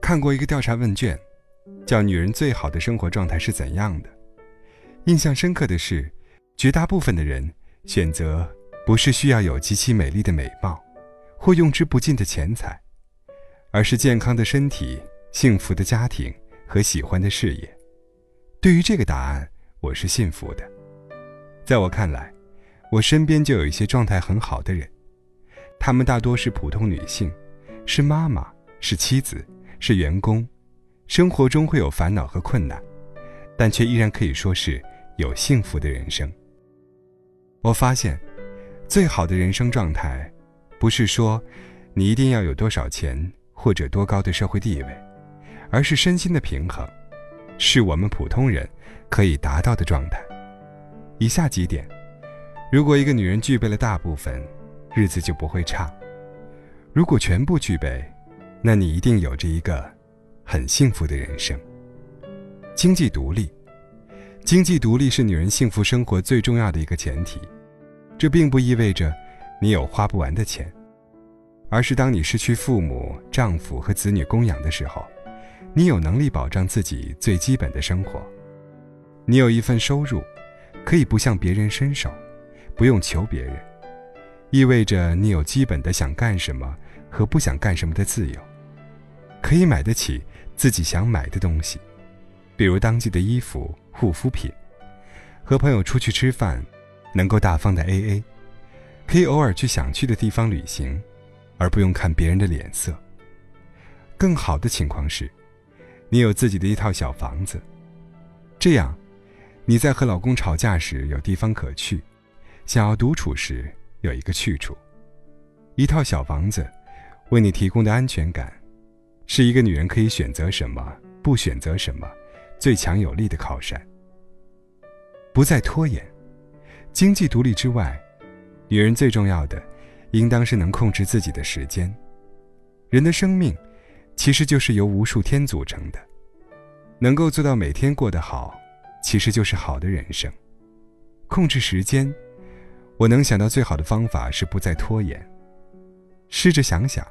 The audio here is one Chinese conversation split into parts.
看过一个调查问卷，叫“女人最好的生活状态是怎样的”。印象深刻的是，绝大部分的人选择不是需要有极其美丽的美貌，或用之不尽的钱财，而是健康的身体、幸福的家庭和喜欢的事业。对于这个答案，我是信服的。在我看来，我身边就有一些状态很好的人，她们大多是普通女性，是妈妈，是妻子。是员工，生活中会有烦恼和困难，但却依然可以说是有幸福的人生。我发现，最好的人生状态，不是说你一定要有多少钱或者多高的社会地位，而是身心的平衡，是我们普通人可以达到的状态。以下几点，如果一个女人具备了大部分，日子就不会差；如果全部具备，那你一定有着一个很幸福的人生。经济独立，经济独立是女人幸福生活最重要的一个前提。这并不意味着你有花不完的钱，而是当你失去父母、丈夫和子女供养的时候，你有能力保障自己最基本的生活。你有一份收入，可以不向别人伸手，不用求别人，意味着你有基本的想干什么和不想干什么的自由。可以买得起自己想买的东西，比如当季的衣服、护肤品；和朋友出去吃饭，能够大方的 A A；可以偶尔去想去的地方旅行，而不用看别人的脸色。更好的情况是，你有自己的一套小房子，这样你在和老公吵架时有地方可去，想要独处时有一个去处。一套小房子为你提供的安全感。是一个女人可以选择什么，不选择什么，最强有力的靠山。不再拖延，经济独立之外，女人最重要的，应当是能控制自己的时间。人的生命，其实就是由无数天组成的，能够做到每天过得好，其实就是好的人生。控制时间，我能想到最好的方法是不再拖延。试着想想。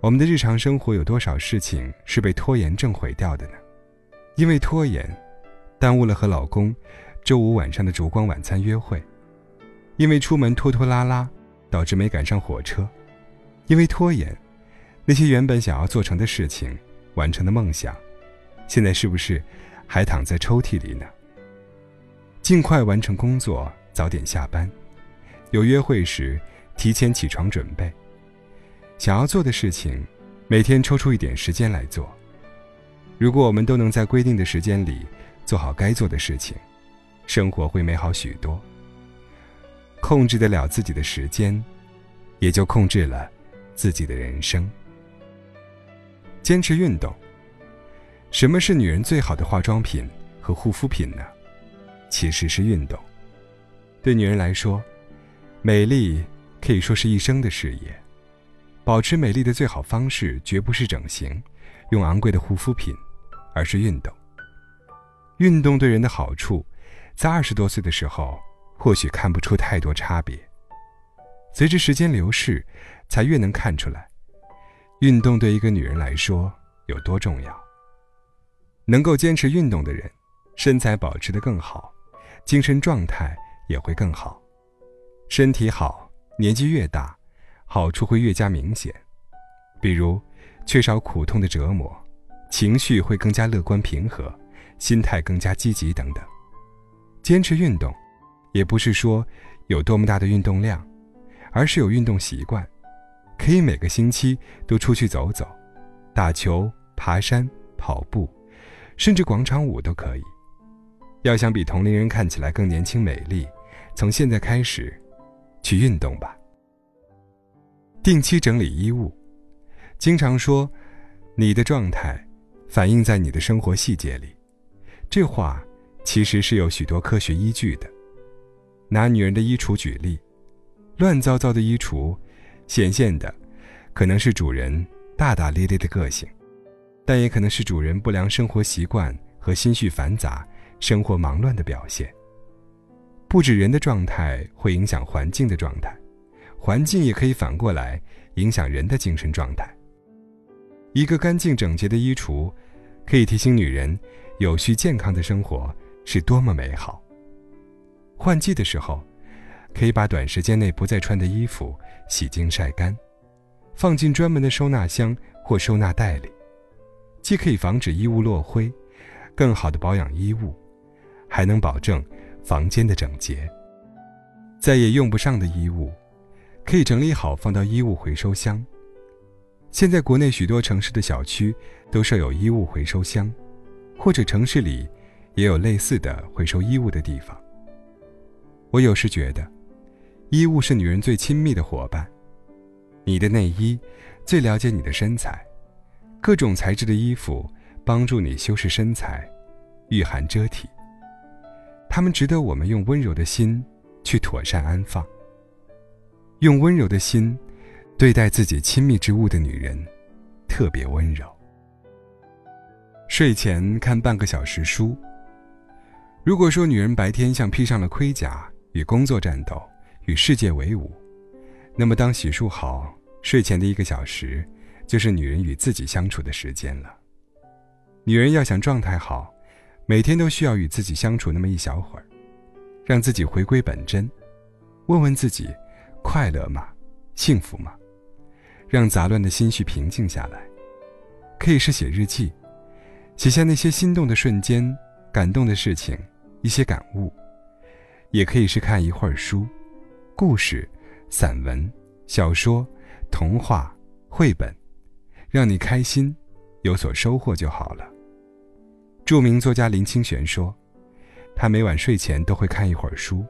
我们的日常生活有多少事情是被拖延症毁掉的呢？因为拖延，耽误了和老公周五晚上的烛光晚餐约会；因为出门拖拖拉拉，导致没赶上火车；因为拖延，那些原本想要做成的事情、完成的梦想，现在是不是还躺在抽屉里呢？尽快完成工作，早点下班；有约会时，提前起床准备。想要做的事情，每天抽出一点时间来做。如果我们都能在规定的时间里做好该做的事情，生活会美好许多。控制得了自己的时间，也就控制了自己的人生。坚持运动。什么是女人最好的化妆品和护肤品呢？其实是运动。对女人来说，美丽可以说是一生的事业。保持美丽的最好方式，绝不是整形，用昂贵的护肤品，而是运动。运动对人的好处，在二十多岁的时候，或许看不出太多差别。随着时间流逝，才越能看出来，运动对一个女人来说有多重要。能够坚持运动的人，身材保持得更好，精神状态也会更好。身体好，年纪越大。好处会越加明显，比如缺少苦痛的折磨，情绪会更加乐观平和，心态更加积极等等。坚持运动，也不是说有多么大的运动量，而是有运动习惯，可以每个星期都出去走走，打球、爬山、跑步，甚至广场舞都可以。要想比同龄人看起来更年轻美丽，从现在开始，去运动吧。定期整理衣物，经常说，你的状态反映在你的生活细节里。这话其实是有许多科学依据的。拿女人的衣橱举例，乱糟糟的衣橱，显现的可能是主人大大咧咧的个性，但也可能是主人不良生活习惯和心绪繁杂、生活忙乱的表现。不止人的状态会影响环境的状态。环境也可以反过来影响人的精神状态。一个干净整洁的衣橱，可以提醒女人，有序健康的生活是多么美好。换季的时候，可以把短时间内不再穿的衣服洗净晒干，放进专门的收纳箱或收纳袋里，既可以防止衣物落灰，更好的保养衣物，还能保证房间的整洁。再也用不上的衣物，可以整理好放到衣物回收箱。现在国内许多城市的小区都设有衣物回收箱，或者城市里也有类似的回收衣物的地方。我有时觉得，衣物是女人最亲密的伙伴。你的内衣最了解你的身材，各种材质的衣服帮助你修饰身材，御寒遮体。他们值得我们用温柔的心去妥善安放，用温柔的心。对待自己亲密之物的女人，特别温柔。睡前看半个小时书。如果说女人白天像披上了盔甲，与工作战斗，与世界为伍，那么当洗漱好，睡前的一个小时，就是女人与自己相处的时间了。女人要想状态好，每天都需要与自己相处那么一小会儿，让自己回归本真，问问自己：快乐吗？幸福吗？让杂乱的心绪平静下来，可以是写日记，写下那些心动的瞬间、感动的事情、一些感悟；也可以是看一会儿书，故事、散文、小说、童话、绘本，让你开心，有所收获就好了。著名作家林清玄说：“他每晚睡前都会看一会儿书，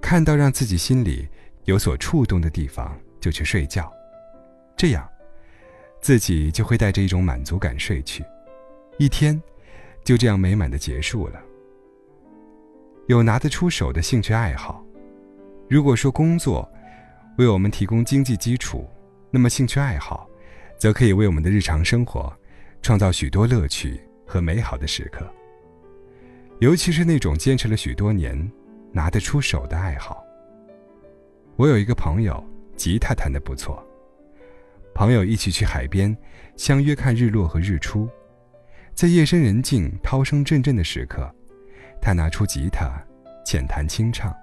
看到让自己心里有所触动的地方，就去睡觉。”这样，自己就会带着一种满足感睡去，一天就这样美满的结束了。有拿得出手的兴趣爱好，如果说工作为我们提供经济基础，那么兴趣爱好则可以为我们的日常生活创造许多乐趣和美好的时刻。尤其是那种坚持了许多年、拿得出手的爱好。我有一个朋友，吉他弹得不错。朋友一起去海边，相约看日落和日出，在夜深人静、涛声阵阵的时刻，他拿出吉他，浅弹轻唱，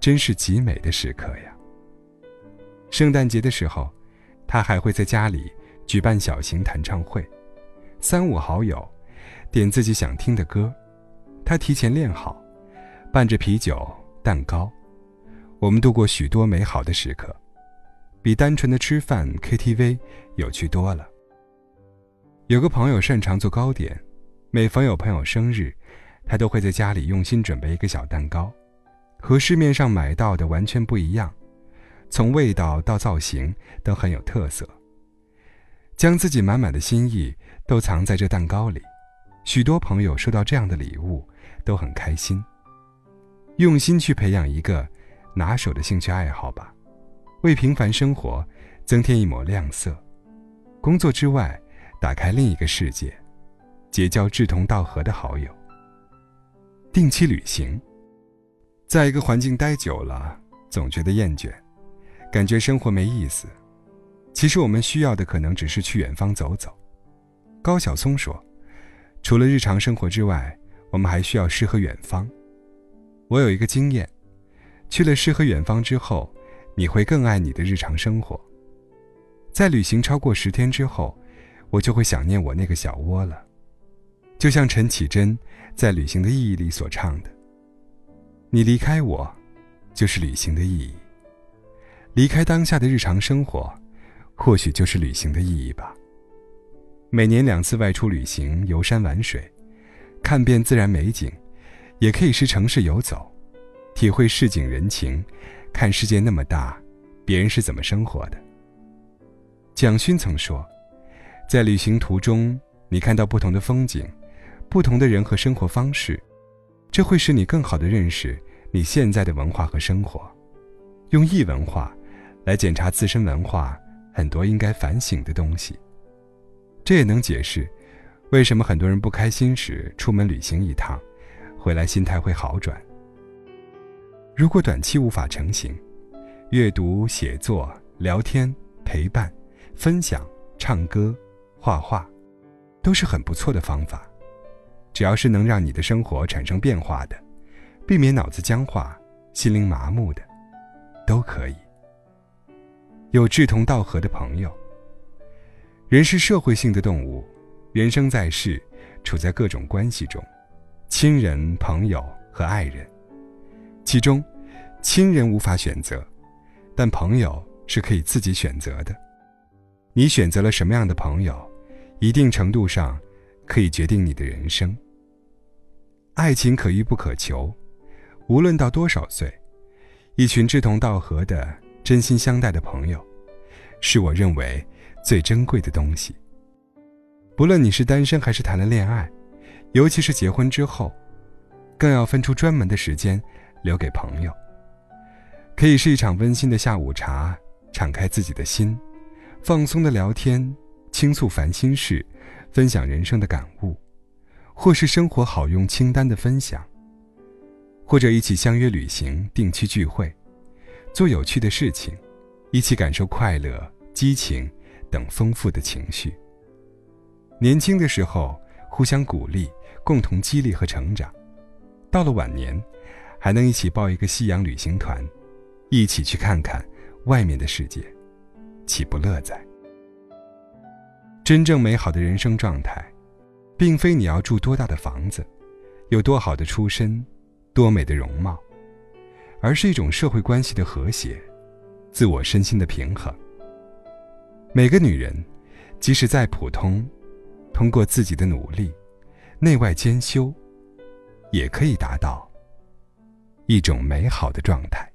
真是极美的时刻呀。圣诞节的时候，他还会在家里举办小型弹唱会，三五好友点自己想听的歌，他提前练好，伴着啤酒、蛋糕，我们度过许多美好的时刻。比单纯的吃饭 KTV 有趣多了。有个朋友擅长做糕点，每逢有朋友生日，他都会在家里用心准备一个小蛋糕，和市面上买到的完全不一样，从味道到造型都很有特色。将自己满满的心意都藏在这蛋糕里，许多朋友收到这样的礼物都很开心。用心去培养一个拿手的兴趣爱好吧。为平凡生活增添一抹亮色，工作之外，打开另一个世界，结交志同道合的好友。定期旅行，在一个环境待久了，总觉得厌倦，感觉生活没意思。其实我们需要的可能只是去远方走走。高晓松说：“除了日常生活之外，我们还需要诗和远方。”我有一个经验，去了诗和远方之后。你会更爱你的日常生活。在旅行超过十天之后，我就会想念我那个小窝了。就像陈绮贞在《旅行的意义》里所唱的：“你离开我，就是旅行的意义。离开当下的日常生活，或许就是旅行的意义吧。”每年两次外出旅行，游山玩水，看遍自然美景，也可以是城市游走，体会市井人情。看世界那么大，别人是怎么生活的？蒋勋曾说，在旅行途中，你看到不同的风景，不同的人和生活方式，这会使你更好的认识你现在的文化和生活。用异文化来检查自身文化，很多应该反省的东西。这也能解释，为什么很多人不开心时出门旅行一趟，回来心态会好转。如果短期无法成行，阅读、写作、聊天、陪伴、分享、唱歌、画画，都是很不错的方法。只要是能让你的生活产生变化的，避免脑子僵化、心灵麻木的，都可以。有志同道合的朋友。人是社会性的动物，人生在世，处在各种关系中，亲人、朋友和爱人，其中，亲人无法选择。但朋友是可以自己选择的，你选择了什么样的朋友，一定程度上可以决定你的人生。爱情可遇不可求，无论到多少岁，一群志同道合的、真心相待的朋友，是我认为最珍贵的东西。不论你是单身还是谈了恋爱，尤其是结婚之后，更要分出专门的时间留给朋友。可以是一场温馨的下午茶，敞开自己的心，放松的聊天，倾诉烦心事，分享人生的感悟，或是生活好用清单的分享，或者一起相约旅行、定期聚会，做有趣的事情，一起感受快乐、激情等丰富的情绪。年轻的时候互相鼓励，共同激励和成长；到了晚年，还能一起报一个夕阳旅行团。一起去看看外面的世界，岂不乐哉？真正美好的人生状态，并非你要住多大的房子，有多好的出身，多美的容貌，而是一种社会关系的和谐，自我身心的平衡。每个女人，即使再普通，通过自己的努力，内外兼修，也可以达到一种美好的状态。